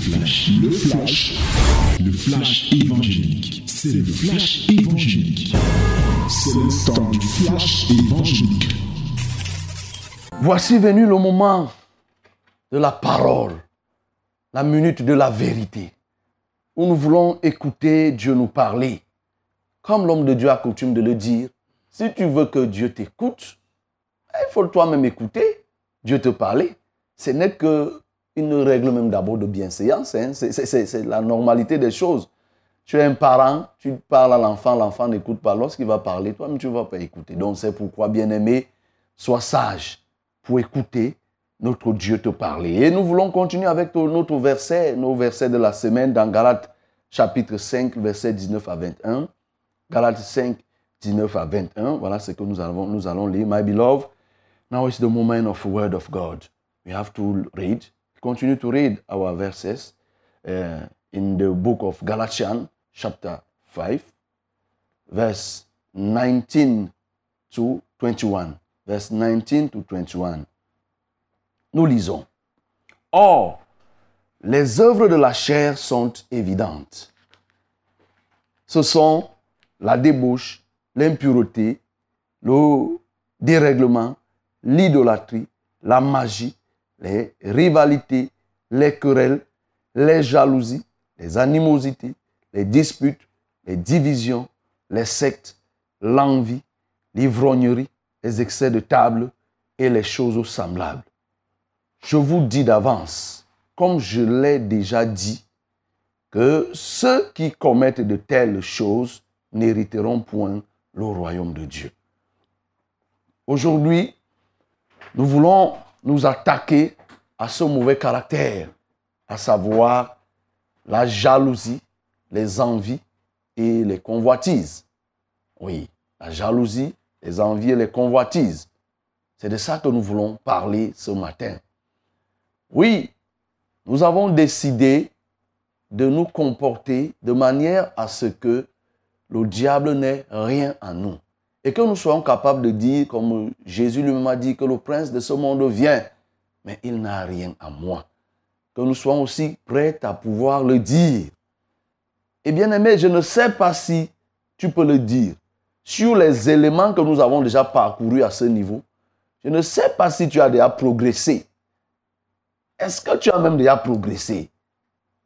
flash, le flash, le flash évangélique. C'est le flash évangélique. C'est le temps du flash évangélique. Voici venu le moment de la parole, la minute de la vérité, où nous voulons écouter Dieu nous parler. Comme l'homme de Dieu a coutume de le dire, si tu veux que Dieu t'écoute, il faut toi-même écouter Dieu te parler. Ce n'est qu'une règle même d'abord de bienséance. Hein. C'est la normalité des choses. Tu es un parent, tu parles à l'enfant, l'enfant n'écoute pas. Lorsqu'il va parler, toi-même, tu ne vas pas écouter. Donc, c'est pourquoi, bien-aimé, sois sage pour écouter notre Dieu te parler. Et nous voulons continuer avec notre verset, nos versets de la semaine dans Galates chapitre 5, verset 19 à 21. Galates 5, 19 à 21. Voilà ce que nous allons, nous allons lire. My beloved, now is the moment of the word of God. We have to read, continue to read our verses uh, in the book of Galatians, chapter 5, verse 19 to 21. Verse 19 to 21. Nous lisons. Or, les œuvres de la chair sont évidentes. Ce sont la débauche, l'impureté, le dérèglement, l'idolâtrie, la magie, les rivalités, les querelles, les jalousies, les animosités, les disputes, les divisions, les sectes, l'envie, l'ivrognerie, les excès de table et les choses semblables. Je vous dis d'avance, comme je l'ai déjà dit, que ceux qui commettent de telles choses n'hériteront point le royaume de Dieu. Aujourd'hui, nous voulons nous attaquer à ce mauvais caractère, à savoir la jalousie, les envies et les convoitises. Oui, la jalousie, les envies et les convoitises. C'est de ça que nous voulons parler ce matin. Oui, nous avons décidé de nous comporter de manière à ce que le diable n'ait rien à nous. Et que nous soyons capables de dire, comme Jésus lui-même a dit, que le prince de ce monde vient, mais il n'a rien à moi. Que nous soyons aussi prêts à pouvoir le dire. Et bien aimé, je ne sais pas si tu peux le dire. Sur les éléments que nous avons déjà parcourus à ce niveau, je ne sais pas si tu as déjà progressé. Est-ce que tu as même déjà progressé?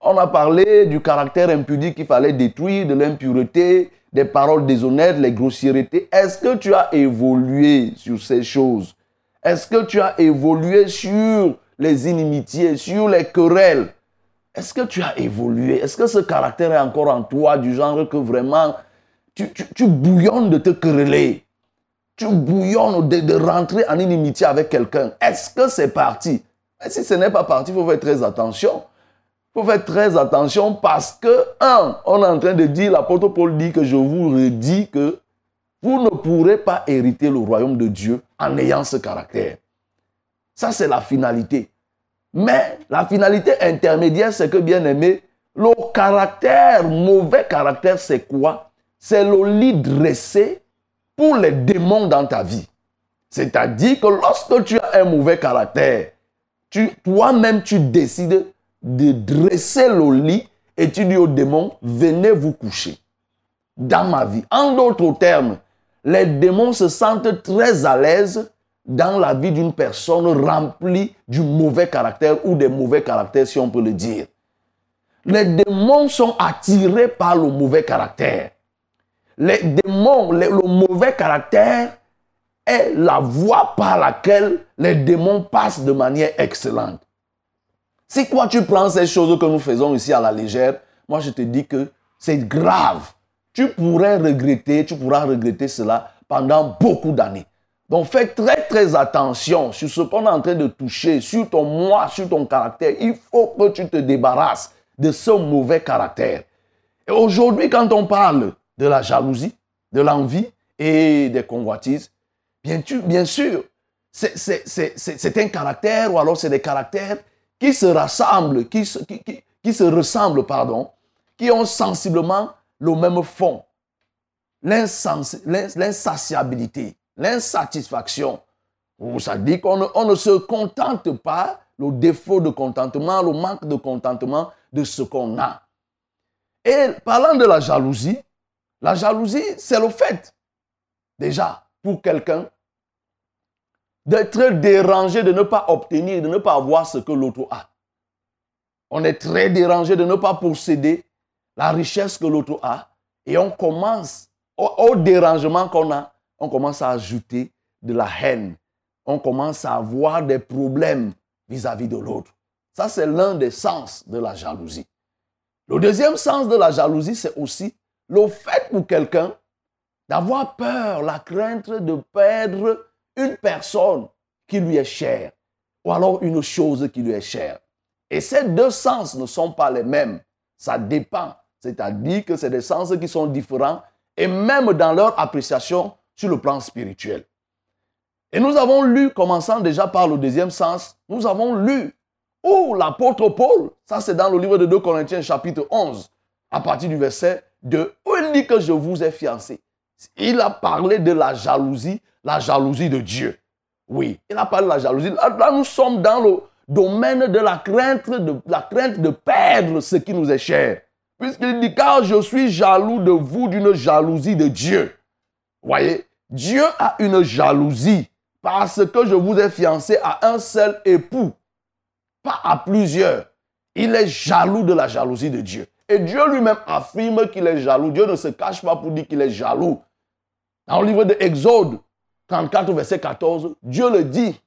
On a parlé du caractère impudique qu'il fallait détruire, de l'impureté, des paroles déshonnêtes, les grossièretés. Est-ce que tu as évolué sur ces choses? Est-ce que tu as évolué sur les inimitiés, sur les querelles? Est-ce que tu as évolué? Est-ce que ce caractère est encore en toi du genre que vraiment tu, tu, bouillonnes de te quereller? Tu bouillonnes de, de rentrer en inimitié avec quelqu'un. Est-ce que c'est parti? Et si ce n'est pas parti, il faut faire très attention. Faut faire très attention parce que, un, on est en train de dire, l'apôtre Paul dit que je vous redis que vous ne pourrez pas hériter le royaume de Dieu en ayant ce caractère. Ça, c'est la finalité. Mais la finalité intermédiaire, c'est que, bien aimé, le caractère, mauvais caractère, c'est quoi? C'est le lit dressé pour les démons dans ta vie. C'est-à-dire que lorsque tu as un mauvais caractère, toi-même, tu décides de dresser le lit et tu dis aux démons, venez vous coucher dans ma vie. En d'autres termes, les démons se sentent très à l'aise dans la vie d'une personne remplie du mauvais caractère ou des mauvais caractères, si on peut le dire. Les démons sont attirés par le mauvais caractère. Les le mauvais caractère est la voie par laquelle les démons passent de manière excellente. Si quoi tu prends ces choses que nous faisons ici à la légère, moi je te dis que c'est grave. Tu pourrais regretter, tu pourras regretter cela pendant beaucoup d'années. Donc fais très très attention sur ce qu'on est en train de toucher, sur ton moi, sur ton caractère. Il faut que tu te débarrasses de ce mauvais caractère. Et aujourd'hui, quand on parle de la jalousie, de l'envie et des convoitises, bien sûr, c'est un caractère ou alors c'est des caractères qui se rassemblent, qui se, qui, se ressemblent, pardon, qui ont sensiblement le même fond. L'insatiabilité, l'insatisfaction. Ça dit qu'on on ne se contente pas, le défaut de contentement, le manque de contentement, de ce qu'on a. Et parlant de la jalousie, la jalousie, c'est le fait, déjà, pour quelqu'un, d'être dérangé de ne pas obtenir, de ne pas avoir ce que l'autre a. On est très dérangé de ne pas posséder la richesse que l'autre a. Et on commence, au, dérangement qu'on a, on commence à ajouter de la haine. On commence à avoir des problèmes vis-à-vis de l'autre. Ça, c'est l'un des sens de la jalousie. Le deuxième sens de la jalousie, c'est aussi le fait pour quelqu'un d'avoir peur, la crainte de perdre une personne qui lui est chère ou alors une chose qui lui est chère. Et ces deux sens ne sont pas les mêmes. Ça dépend. C'est-à-dire que c'est des sens qui sont différents et même dans leur appréciation sur le plan spirituel. Et nous avons lu, commençant déjà par le deuxième sens, nous avons lu où l'apôtre Paul, ça c'est dans le livre de 2 Corinthiens chapitre 11, à partir du verset 2, où il dit que je vous ai fiancé. Il a parlé de la jalousie, la jalousie de Dieu. Oui, il a parlé de la jalousie. Là, nous sommes dans le domaine de la crainte de, la crainte de perdre ce qui nous est cher. Puisqu'il dit, car je suis jaloux de vous d'une jalousie de Dieu. Voyez, Dieu a une jalousie parce que je vous ai fiancé à un seul époux, pas à plusieurs. Il est jaloux de la jalousie de Dieu. Et Dieu lui-même affirme qu'il est jaloux. Dieu ne se cache pas pour dire qu'il est jaloux. Dans le livre de Exode 34, verset 14, Dieu le dit.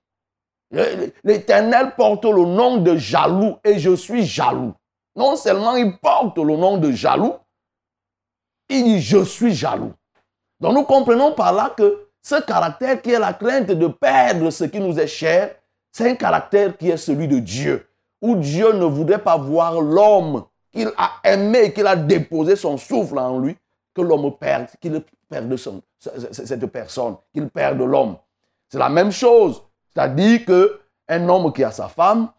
L'Éternel porte le nom de jaloux et je suis jaloux. Non seulement il porte le nom de jaloux, il dit je suis jaloux. Donc nous comprenons par là que ce caractère qui est la crainte de perdre ce qui nous est cher, c'est un caractère qui est celui de Dieu, où Dieu ne voudrait pas voir l'homme qu'il a aimé, qu'il a déposé son souffle en lui, que l'homme perde, qu'il perde son, cette personne, qu'il perde l'homme. C'est la même chose. C'est-à-dire qu'un homme qui a sa femme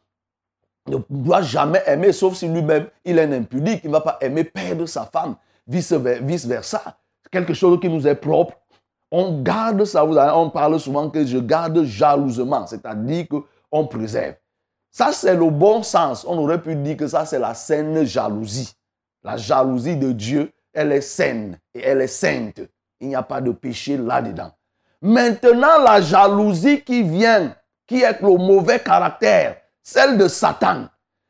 ne doit jamais aimer, sauf si lui-même il est un impudique, il ne va pas aimer perdre sa femme, vice-versa. Quelque chose qui nous est propre. On garde ça, on parle souvent que je garde jalousement, c'est-à-dire qu'on préserve. Ça, c'est le bon sens. On aurait pu dire que ça, c'est la saine jalousie. La jalousie de Dieu, elle est saine et elle est sainte. Il n'y a pas de péché là-dedans. Maintenant, la jalousie qui vient, qui est le mauvais caractère, celle de Satan,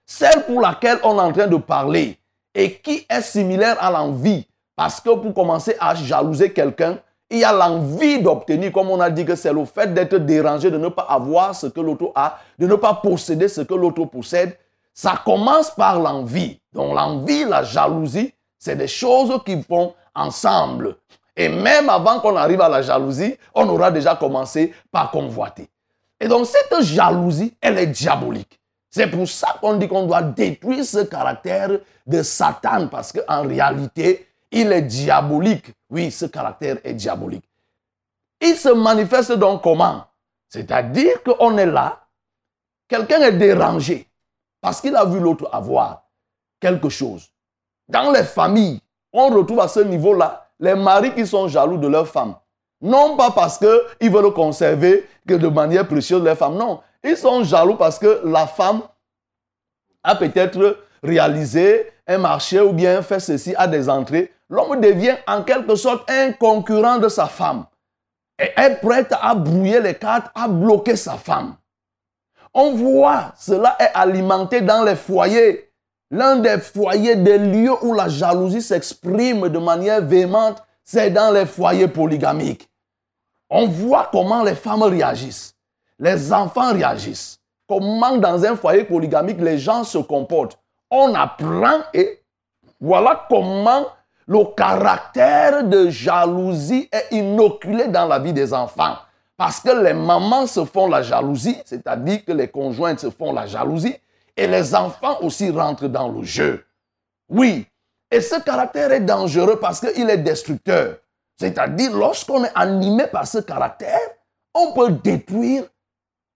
celle pour laquelle on est en train de parler, et qui est similaire à l'envie. Parce que pour commencer à jalouser quelqu'un, il y a l'envie d'obtenir, comme on a dit que c'est le fait d'être dérangé, de ne pas avoir ce que l'autre a, de ne pas posséder ce que l'autre possède. Ça commence par l'envie. Donc l'envie, la jalousie, c'est des choses qui vont ensemble. Et même avant qu'on arrive à la jalousie, on aura déjà commencé par convoiter. Et donc cette jalousie, elle est diabolique. C'est pour ça qu'on dit qu'on doit détruire ce caractère de Satan, parce qu'en réalité, il est diabolique. Oui, ce caractère est diabolique. Il se manifeste donc comment? C'est-à-dire qu'on est là, quelqu'un est dérangé parce qu'il a vu l'autre avoir quelque chose. Dans les familles, on retrouve à ce niveau-là les maris qui sont jaloux de leur femme. Non pas parce qu'ils veulent conserver de manière précieuse leur femme. Non, ils sont jaloux parce que la femme a peut-être réalisé un marché ou bien fait ceci à des entrées. L'homme devient en quelque sorte un concurrent de sa femme et est prêt à brouiller les cartes, à bloquer sa femme. On voit, cela est alimenté dans les foyers L'un des foyers, des lieux où la jalousie s'exprime de manière véhémente, c'est dans les foyers polygamiques. On voit comment les femmes réagissent, les enfants réagissent, comment dans un foyer polygamique les gens se comportent. On apprend et voilà comment le caractère de jalousie est inoculé dans la vie des enfants. Parce que les mamans se font la jalousie, c'est-à-dire que les conjointes se font la jalousie, et les enfants aussi rentrent dans le jeu. Oui. Et ce caractère est dangereux parce qu'il est destructeur. C'est-à-dire, lorsqu'on est animé par ce caractère, on peut détruire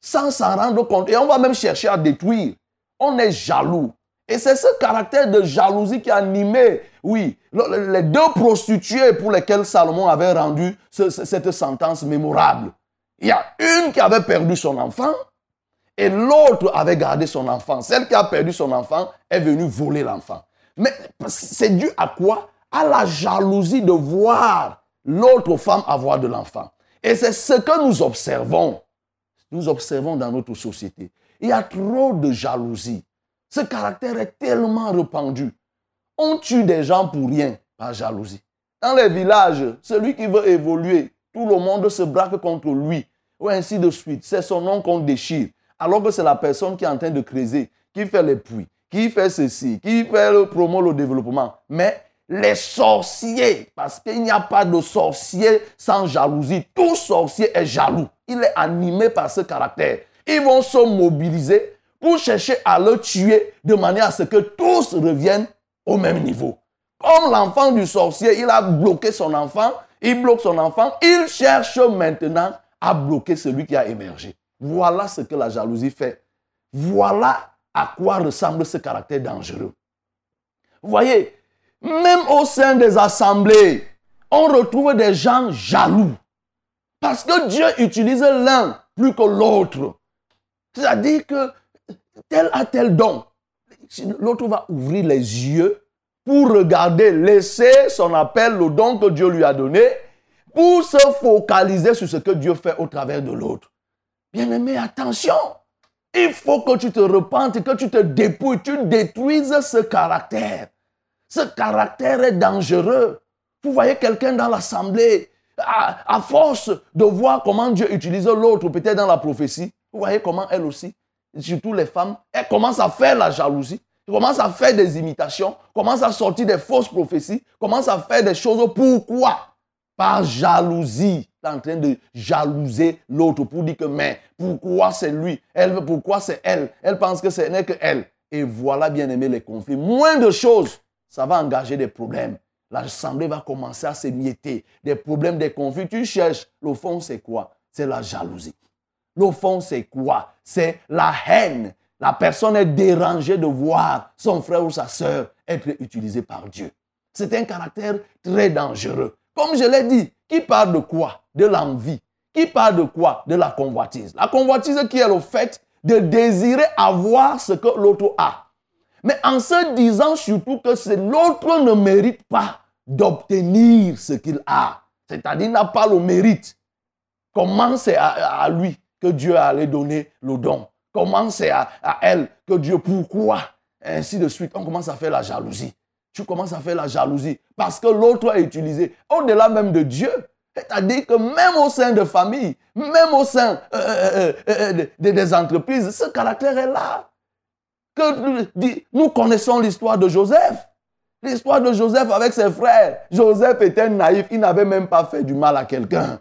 sans s'en rendre compte. Et on va même chercher à détruire. On est jaloux. Et c'est ce caractère de jalousie qui a animé, oui, les deux prostituées pour lesquelles Salomon avait rendu cette sentence mémorable. Il y a une qui avait perdu son enfant Et l'autre avait gardé son enfant. Celle qui a perdu son enfant est venue voler l'enfant. Mais c'est dû à quoi? À la jalousie de voir l'autre femme avoir de l'enfant. Et c'est ce que nous observons. Nous observons dans notre société. Il y a trop de jalousie. Ce caractère est tellement répandu. On tue des gens pour rien par jalousie. Dans les villages, celui qui veut évoluer, tout le monde se braque contre lui. Ou ainsi de suite. C'est son nom qu'on déchire. Alors que c'est la personne qui est en train de creuser, qui fait les puits, qui fait ceci, qui fait le promo, le développement. Mais les sorciers, parce qu'il n'y a pas de sorcier sans jalousie. Tout sorcier est jaloux. Il est animé par ce caractère. Ils vont se mobiliser pour chercher à le tuer de manière à ce que tous reviennent au même niveau. Comme l'enfant du sorcier, il a bloqué son enfant, il bloque son enfant, il cherche maintenant à bloquer celui qui a émergé. Voilà ce que la jalousie fait. Voilà à quoi ressemble ce caractère dangereux. Voyez, même au sein des assemblées, on retrouve des gens jaloux. Parce que Dieu utilise l'un plus que l'autre. C'est-à-dire que tel a tel don. L'autre va ouvrir les yeux pour regarder, laisser son appel, le don que Dieu lui a donné, pour se focaliser sur ce que Dieu fait au travers de l'autre. Bien-aimé, attention. Il faut que tu te repentes, que tu te dépouilles, tu détruises ce caractère. Ce caractère est dangereux. Vous voyez quelqu'un dans l'assemblée, à, à, force de voir comment Dieu utilise l'autre, peut-être dans la prophétie, vous voyez comment elle aussi, surtout les femmes, elles commencent à faire la jalousie, commencent à faire des imitations, commencent à sortir des fausses prophéties, commencent à faire des choses. Pourquoi? Par jalousie. En train de jalouser l'autre pour dire que, mais pourquoi c'est lui? Elle, Pourquoi c'est elle? Elle pense que ce n'est que elle. Et voilà, bien aimé, les conflits. Moins de choses, ça va engager des problèmes. L'assemblée va commencer à s'émietter. Des problèmes, des conflits. Tu cherches. Le fond, c'est quoi? C'est la jalousie. Le fond, c'est quoi? C'est la haine. La personne est dérangée de voir son frère ou sa soeur être utilisé par Dieu. C'est un caractère très dangereux. Comme je l'ai dit, qui parle de quoi? De l'envie. Qui parle de quoi? De la convoitise. La convoitise qui est le fait de désirer avoir ce que l'autre a. Mais en se disant surtout que l'autre ne mérite pas d'obtenir ce qu'il a. C'est-à-dire n'a pas le mérite. Comment c'est à, lui que Dieu allait donner le don? Comment c'est à, à, elle que Dieu, pourquoi? Ainsi de suite, on commence à faire la jalousie. Tu commences à faire la jalousie parce que l'autre a utilisé, au-delà même de Dieu. C'est-à-dire que même au sein de familles, même au sein euh, euh, euh, des entreprises, ce caractère est là. Nous connaissons l'histoire de Joseph. L'histoire de Joseph avec ses frères. Joseph était naïf, il n'avait même pas fait du mal à quelqu'un.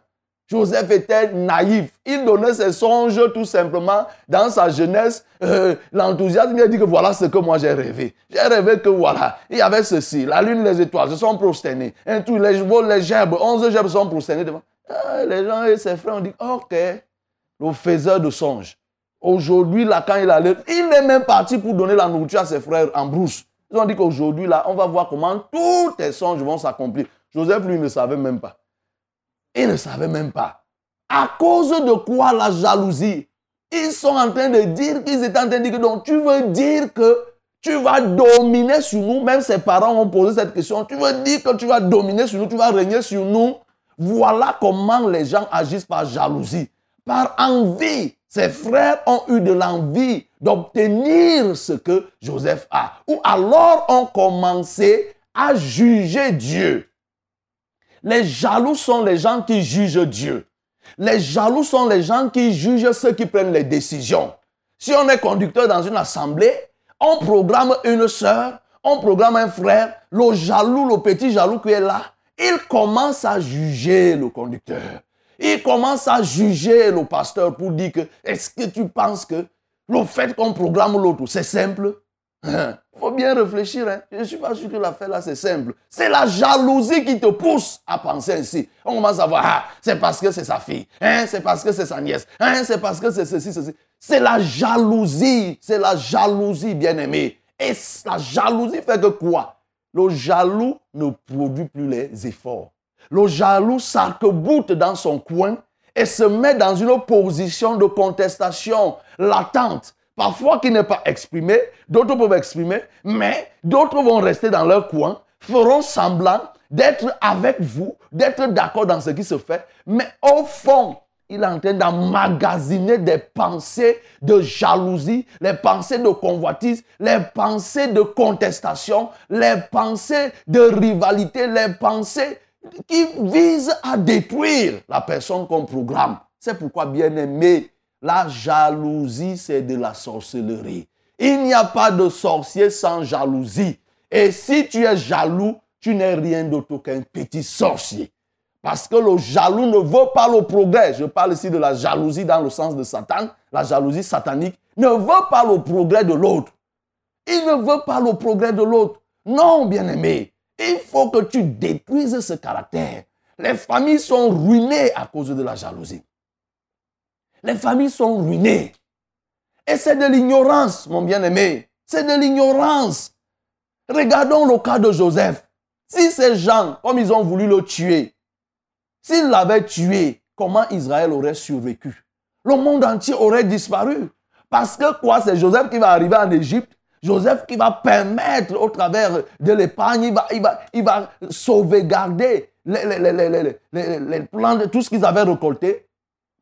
Joseph était naïf. Il donnait ses songes tout simplement dans sa jeunesse. Euh, l'enthousiasme, il a dit que voilà ce que moi j'ai rêvé. J'ai rêvé que voilà, il y avait ceci. La lune, les étoiles se sont tous les, les gerbes, onze gerbes sont prosternés devant. Ah, les gens et ses frères ont dit, ok, le faiseur de songes. Aujourd'hui, là, quand il allait, il est même parti pour donner la nourriture à ses frères en brousse. Ils ont dit qu'aujourd'hui, là, on va voir comment tous tes songes vont s'accomplir. Joseph, lui, ne savait même pas. Il ne savait même pas. À cause de quoi la jalousie? Ils sont en train de dire qu'ils étaient en train de dire que donc tu veux dire que tu vas dominer sur nous. Même ses parents ont posé cette question. Tu veux dire que tu vas dominer sur nous, tu vas régner sur nous? Voilà comment les gens agissent par jalousie, par envie. Ses frères ont eu de l'envie d'obtenir ce que Joseph a. Ou alors ont commencé à juger Dieu. Les jaloux sont les gens qui jugent Dieu. Les jaloux sont les gens qui jugent ceux qui prennent les décisions. Si on est conducteur dans une assemblée, on programme une soeur, on programme un frère, le jaloux, le petit jaloux qui est là, il commence à juger le conducteur. Il commence à juger le pasteur pour dire que est-ce que tu penses que le fait qu'on programme l'autre, c'est simple? Il faut bien réfléchir. Hein. Je ne suis pas sûr que l'affaire là, c'est simple. C'est la jalousie qui te pousse à penser ainsi. On commence à voir, ah, c'est parce que c'est sa fille. Hein? C'est parce que c'est sa nièce. Hein? C'est parce que c'est ceci, ceci. C'est la jalousie. C'est la jalousie, bien aimé. Et la jalousie fait que quoi? Le jaloux ne produit plus les efforts. Le jaloux s'arc-boute dans son coin et se met dans une position de contestation latente, parfois qui n'est pas exprimée, d'autres peuvent exprimer, mais d'autres vont rester dans leur coin, feront semblant d'être avec vous, d'être d'accord dans ce qui se fait, mais au fond, il est en train d'emmagasiner des pensées de jalousie, les pensées de convoitise, les pensées de contestation, les pensées de rivalité, les pensées qui visent à détruire la personne qu'on programme. C'est pourquoi, bien aimé, la jalousie, c'est de la sorcellerie. Il n'y a pas de sorcier sans jalousie. Et si tu es jaloux, tu n'es rien d'autre qu'un petit sorcier. Parce que le jaloux ne veut pas le progrès. Je parle ici de la jalousie dans le sens de Satan, la jalousie satanique, ne veut pas le progrès de l'autre. Il ne veut pas le progrès de l'autre. Non, bien-aimé, il faut que tu détruises ce caractère. Les familles sont ruinées à cause de la jalousie. Les familles sont ruinées. Et c'est de l'ignorance, mon bien-aimé. C'est de l'ignorance. Regardons le cas de Joseph. Si ces gens, comme ils ont voulu le tuer, S'il l'avait tué, comment Israël aurait survécu? Le monde entier aurait disparu. Parce que quoi? C'est Joseph qui va arriver en Égypte. Joseph qui va permettre au travers de l'épargne, il va, il, va, sauvegarder les, les, plans de tout ce qu'ils avaient récolté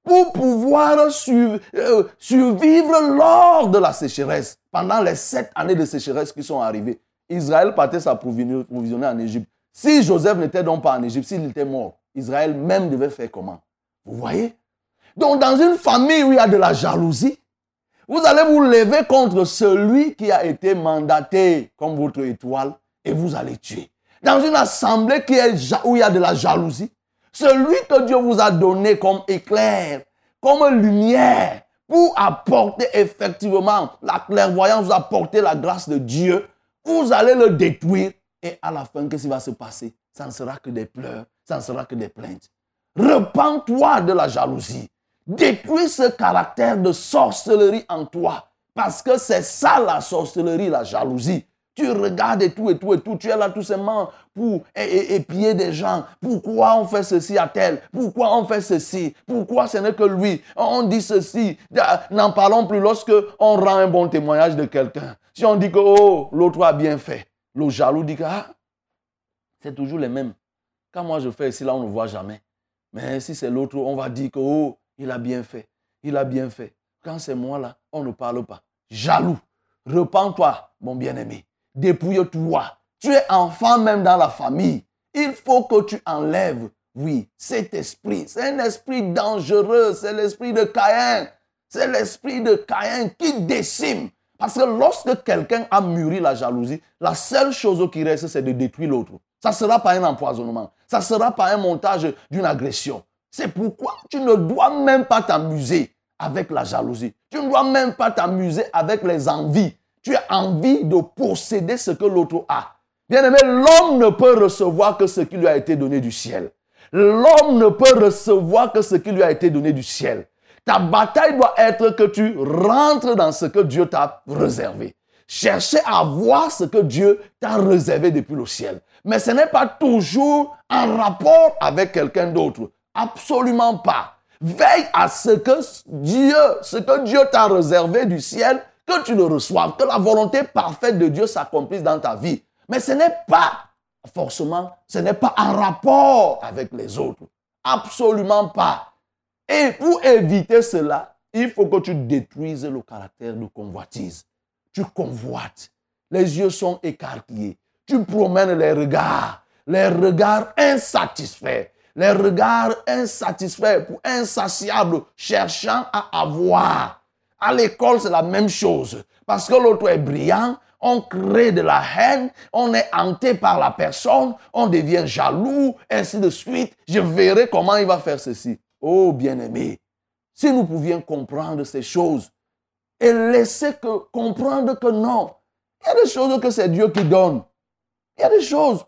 pour pouvoir euh, survivre lors de la sécheresse, pendant les sept années de sécheresse qui sont arrivées. Israël partait s'approvisionner en Égypte. Si Joseph n'était donc pas en Égypte, s'il était mort, Israël même devait faire comment? Vous voyez? Donc dans une famille où il y a de la jalousie, vous allez vous lever contre celui qui a été mandaté comme votre étoile et vous allez tuer. Dans une assemblée qui est, où il y a de la jalousie, celui que Dieu vous a donné comme éclair, comme lumière, pour apporter effectivement la clairvoyance, vous apporter la grâce de Dieu, vous allez le détruire. Et à la fin, qu'est-ce qui va se passer? Ça ne sera que des pleurs, ça ne sera que des plaintes. Repends-toi de la jalousie. Détruis ce caractère de sorcellerie en toi. Parce que c'est ça la sorcellerie, la jalousie. Tu regardes et tout et tout et tout. Tu es là tout simplement pour épier des gens. Pourquoi on fait ceci à tel? Pourquoi on fait ceci? Pourquoi ce n'est que lui? On dit ceci. N'en parlons plus lorsque on rend un bon témoignage de quelqu'un. Si on dit que oh, l'autre a bien fait, le jaloux dit que ah, c'est toujours les mêmes. Quand moi je fais ici, là, on ne voit jamais. Mais si c'est l'autre, on va dire que, oh, il a bien fait. Il a bien fait. Quand c'est moi là, on ne parle pas. Jaloux. Repends-toi, mon bien-aimé. Dépouille-toi. Tu es enfant même dans la famille. Il faut que tu enlèves, oui, cet esprit. C'est un esprit dangereux. C'est l'esprit de Caïn. C'est l'esprit de Caïn qui décime. Parce que lorsque quelqu'un a mûri la jalousie, la seule chose qui reste, c'est de détruire l'autre. Ça ne sera pas un empoisonnement. Ça ne sera pas un montage d'une agression. C'est pourquoi tu ne dois même pas t'amuser avec la jalousie. Tu ne dois même pas t'amuser avec les envies. Tu as envie de posséder ce que l'autre a. Bien aimé, l'homme ne peut recevoir que ce qui lui a été donné du ciel. L'homme ne peut recevoir que ce qui lui a été donné du ciel. Ta bataille doit être que tu rentres dans ce que Dieu t'a réservé. Cherchez à voir ce que Dieu t'a réservé depuis le ciel. Mais ce n'est pas toujours en rapport avec quelqu'un d'autre. Absolument pas. Veille à ce que Dieu, ce que Dieu t'a réservé du ciel, que tu le reçoives, que la volonté parfaite de Dieu s'accomplisse dans ta vie. Mais ce n'est pas forcément, ce n'est pas en rapport avec les autres. Absolument pas. Et pour éviter cela, il faut que tu détruises le caractère de convoitise tu convoites. Les yeux sont écarquillés. Tu promènes les regards, les regards insatisfaits, les regards insatisfaits, insatiables, cherchant à avoir. À l'école, c'est la même chose. Parce que l'autre est brillant, on crée de la haine, on est hanté par la personne, on devient jaloux, ainsi de suite. Je verrai comment il va faire ceci. Oh bien-aimé, si nous pouvions comprendre ces choses, et laisser comprendre que non. Il y a des choses que c'est Dieu qui donne. Il y a des choses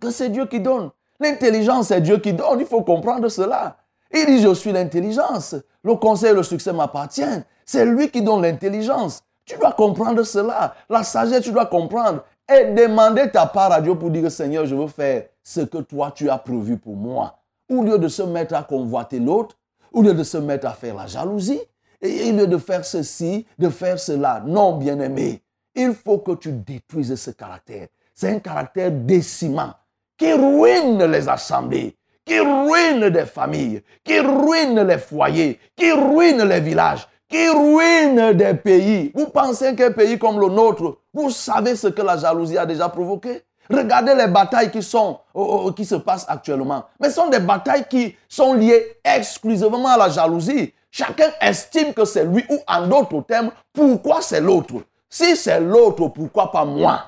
que c'est Dieu qui donne. L'intelligence, c'est Dieu qui donne. Il faut comprendre cela. Il dit, je suis l'intelligence. Le conseil le succès m'appartiennent. C'est lui qui donne l'intelligence. Tu dois comprendre cela. La sagesse, tu dois comprendre. Et demander ta part à Dieu pour dire, Seigneur, je veux faire ce que toi, tu as prévu pour moi. au lieu de se mettre à convoiter l'autre, au lieu de se mettre à faire la jalousie, et au lieu de faire ceci, de faire cela. Non, bien-aimé, il faut que tu détruises ce caractère. C'est un caractère décimant qui ruine les assemblées, qui ruine des familles, qui ruine les foyers, qui ruine les villages, qui ruine des pays. Vous pensez qu'un pays comme le nôtre, vous savez ce que la jalousie a déjà provoqué? Regardez les batailles qui, sont, qui se passent actuellement. Mais ce sont des batailles qui sont liées exclusivement à la jalousie. Chacun estime que c'est lui ou en d'autres termes, pourquoi c'est l'autre? Si c'est l'autre, pourquoi pas moi?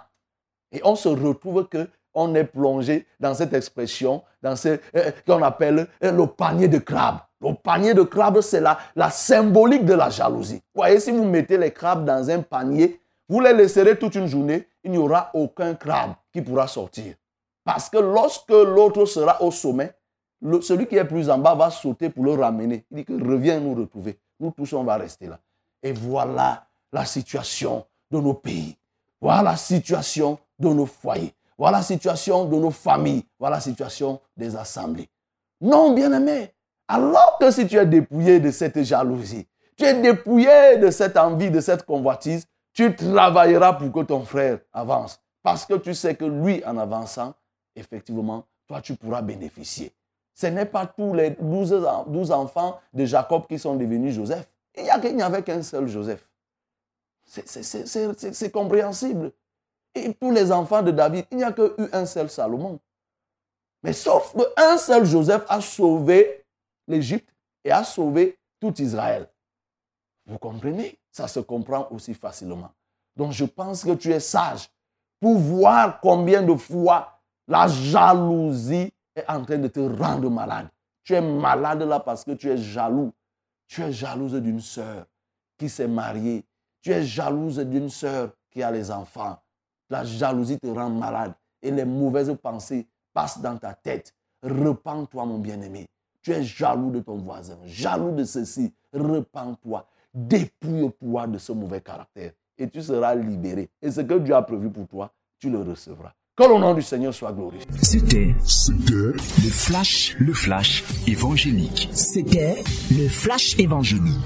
Et on se retrouve que on est plongé dans cette expression, dans ce euh, qu'on appelle euh, le panier de crabes. Le panier de crabes, c'est la, la symbolique de la jalousie. Vous voyez, si vous mettez les crabes dans un panier, vous les laisserez toute une journée, il n'y aura aucun crabe qui pourra sortir. Parce que lorsque l'autre sera au sommet, celui qui est plus en bas va sauter pour le ramener. Il dit que reviens nous retrouver. Nous tous, on va rester là. Et voilà la situation de nos pays. Voilà la situation de nos foyers. Voilà la situation de nos familles. Voilà la situation des assemblées. Non, bien-aimé. Alors que si tu es dépouillé de cette jalousie, tu es dépouillé de cette envie, de cette convoitise, tu travailleras pour que ton frère avance. Parce que tu sais que lui, en avançant, effectivement, toi, tu pourras bénéficier. Ce n'est pas tous les douze enfants de Jacob qui sont devenus Joseph. Il n'y avait qu'un seul Joseph. C'est compréhensible. Et tous les enfants de David, il n'y a qu'un un seul Salomon. Mais sauf qu'un seul Joseph a sauvé l'Égypte et a sauvé tout Israël. Vous comprenez? Ça se comprend aussi facilement. Donc je pense que tu es sage pour voir combien de fois la jalousie est en train de te rendre malade. Tu es malade là parce que tu es jaloux. Tu es jalouse d'une sœur qui s'est mariée. Tu es jalouse d'une sœur qui a les enfants. La jalousie te rend malade et les mauvaises pensées passent dans ta tête. Repends-toi, mon bien-aimé. Tu es jaloux de ton voisin, jaloux de ceci. Repends-toi. Dépouille le pouvoir de ce mauvais caractère et tu seras libéré. Et ce que Dieu a prévu pour toi, tu le recevras. Que le nom du Seigneur soit glorifié. C'était le flash, le flash évangélique. C'était le flash évangélique.